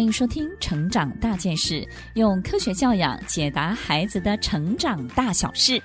欢迎收听《成长大件事》，用科学教养解答孩子的成长大小事。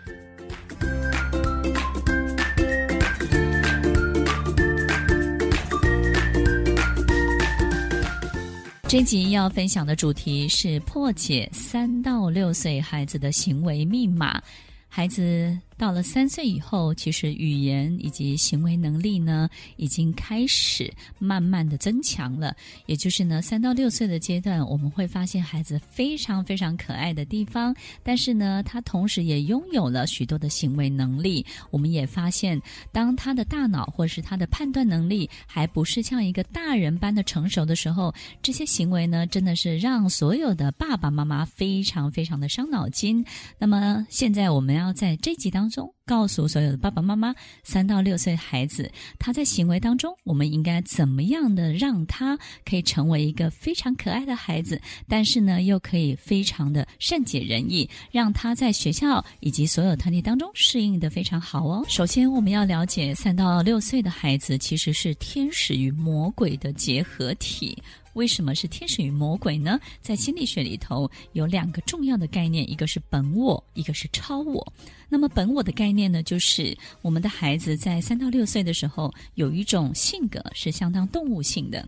这集要分享的主题是破解三到六岁孩子的行为密码，孩子。到了三岁以后，其实语言以及行为能力呢，已经开始慢慢的增强了。也就是呢，三到六岁的阶段，我们会发现孩子非常非常可爱的地方，但是呢，他同时也拥有了许多的行为能力。我们也发现，当他的大脑或是他的判断能力还不是像一个大人般的成熟的时候，这些行为呢，真的是让所有的爸爸妈妈非常非常的伤脑筋。那么，现在我们要在这集当。当中告诉所有的爸爸妈妈，三到六岁孩子他在行为当中，我们应该怎么样的让他可以成为一个非常可爱的孩子，但是呢，又可以非常的善解人意，让他在学校以及所有团体当中适应的非常好哦。首先，我们要了解三到六岁的孩子其实是天使与魔鬼的结合体。为什么是天使与魔鬼呢？在心理学里头有两个重要的概念，一个是本我，一个是超我。那么本我的概念呢，就是我们的孩子在三到六岁的时候，有一种性格是相当动物性的。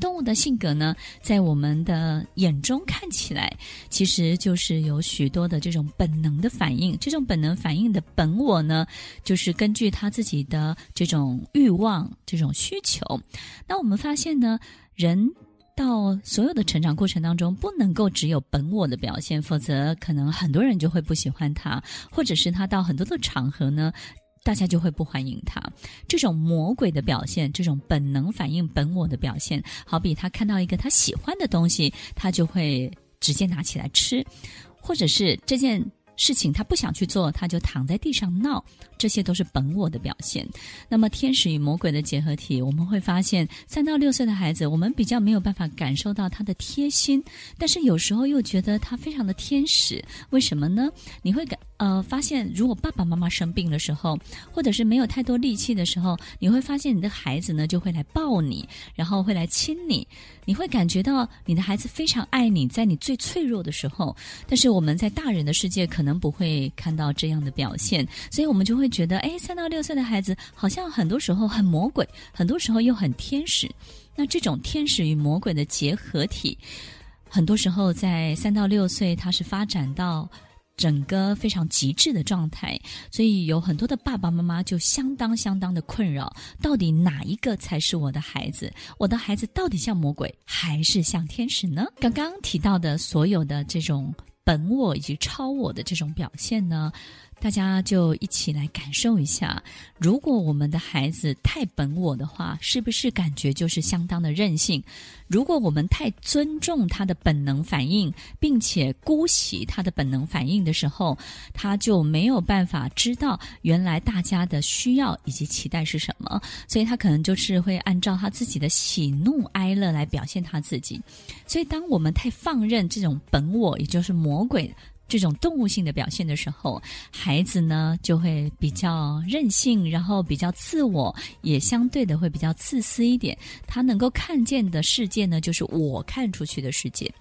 动物的性格呢，在我们的眼中看起来，其实就是有许多的这种本能的反应。这种本能反应的本我呢，就是根据他自己的这种欲望、这种需求。那我们发现呢，人到所有的成长过程当中，不能够只有本我的表现，否则可能很多人就会不喜欢他，或者是他到很多的场合呢，大家就会不欢迎他。这种魔鬼的表现，这种本能反应本我的表现，好比他看到一个他喜欢的东西，他就会直接拿起来吃，或者是这件。事情他不想去做，他就躺在地上闹，这些都是本我的表现。那么天使与魔鬼的结合体，我们会发现三到六岁的孩子，我们比较没有办法感受到他的贴心，但是有时候又觉得他非常的天使。为什么呢？你会感呃发现，如果爸爸妈妈生病的时候，或者是没有太多力气的时候，你会发现你的孩子呢就会来抱你，然后会来亲你，你会感觉到你的孩子非常爱你，在你最脆弱的时候。但是我们在大人的世界可能。不会看到这样的表现，所以我们就会觉得，哎，三到六岁的孩子好像很多时候很魔鬼，很多时候又很天使。那这种天使与魔鬼的结合体，很多时候在三到六岁，它是发展到整个非常极致的状态。所以有很多的爸爸妈妈就相当相当的困扰，到底哪一个才是我的孩子？我的孩子到底像魔鬼还是像天使呢？刚刚提到的所有的这种。本我以及超我的这种表现呢，大家就一起来感受一下。如果我们的孩子太本我的话，是不是感觉就是相当的任性？如果我们太尊重他的本能反应，并且姑息他的本能反应的时候，他就没有办法知道原来大家的需要以及期待是什么，所以他可能就是会按照他自己的喜怒哀乐来表现他自己。所以，当我们太放任这种本我，也就是魔鬼。这种动物性的表现的时候，孩子呢就会比较任性，然后比较自我，也相对的会比较自私一点。他能够看见的世界呢，就是我看出去的世界。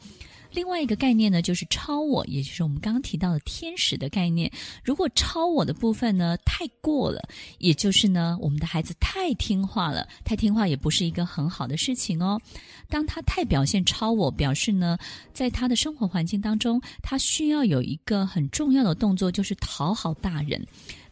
另外一个概念呢，就是超我，也就是我们刚刚提到的天使的概念。如果超我的部分呢太过了，也就是呢我们的孩子太听话了，太听话也不是一个很好的事情哦。当他太表现超我，表示呢在他的生活环境当中，他需要有一个很重要的动作，就是讨好大人。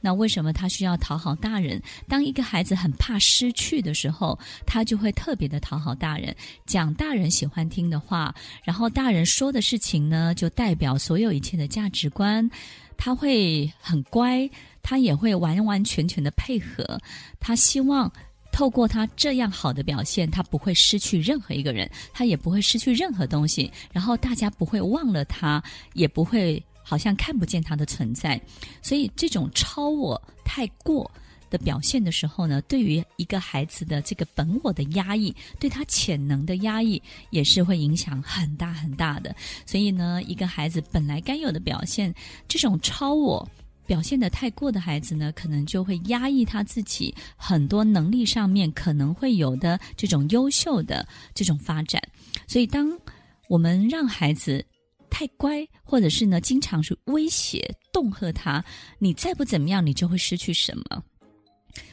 那为什么他需要讨好大人？当一个孩子很怕失去的时候，他就会特别的讨好大人，讲大人喜欢听的话，然后大人说的事情呢，就代表所有一切的价值观。他会很乖，他也会完完全全的配合。他希望透过他这样好的表现，他不会失去任何一个人，他也不会失去任何东西，然后大家不会忘了他，也不会。好像看不见他的存在，所以这种超我太过的表现的时候呢，对于一个孩子的这个本我的压抑，对他潜能的压抑，也是会影响很大很大的。所以呢，一个孩子本来该有的表现，这种超我表现的太过的孩子呢，可能就会压抑他自己很多能力上面可能会有的这种优秀的这种发展。所以，当我们让孩子太乖，或者是呢，经常是威胁、恫吓他，你再不怎么样，你就会失去什么。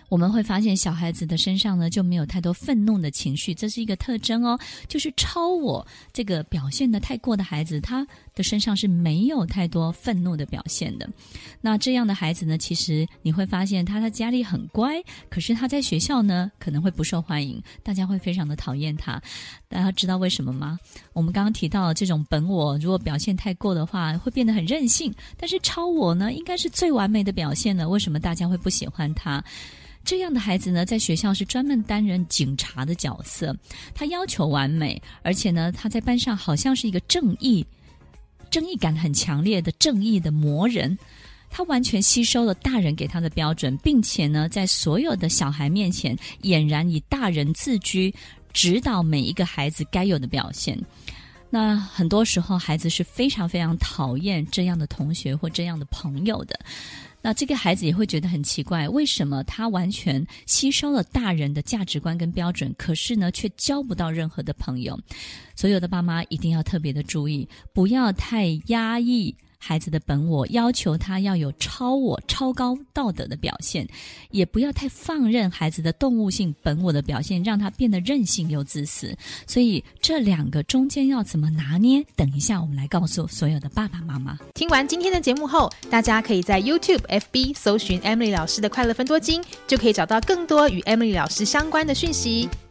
我们会发现小孩子的身上呢，就没有太多愤怒的情绪，这是一个特征哦。就是超我这个表现得太过的孩子，他的身上是没有太多愤怒的表现的。那这样的孩子呢，其实你会发现他在家里很乖，可是他在学校呢，可能会不受欢迎，大家会非常的讨厌他。大家知道为什么吗？我们刚刚提到这种本我，如果表现太过的话，会变得很任性。但是超我呢，应该是最完美的表现呢，为什么大家会不喜欢他？这样的孩子呢，在学校是专门担任警察的角色，他要求完美，而且呢，他在班上好像是一个正义、正义感很强烈的正义的魔人，他完全吸收了大人给他的标准，并且呢，在所有的小孩面前俨然以大人自居，指导每一个孩子该有的表现。那很多时候，孩子是非常非常讨厌这样的同学或这样的朋友的。那这个孩子也会觉得很奇怪，为什么他完全吸收了大人的价值观跟标准，可是呢，却交不到任何的朋友？所有的爸妈一定要特别的注意，不要太压抑。孩子的本我要求他要有超我、超高道德的表现，也不要太放任孩子的动物性本我的表现，让他变得任性又自私。所以这两个中间要怎么拿捏？等一下我们来告诉所有的爸爸妈妈。听完今天的节目后，大家可以在 YouTube、FB 搜寻 Emily 老师的快乐分多金，就可以找到更多与 Emily 老师相关的讯息。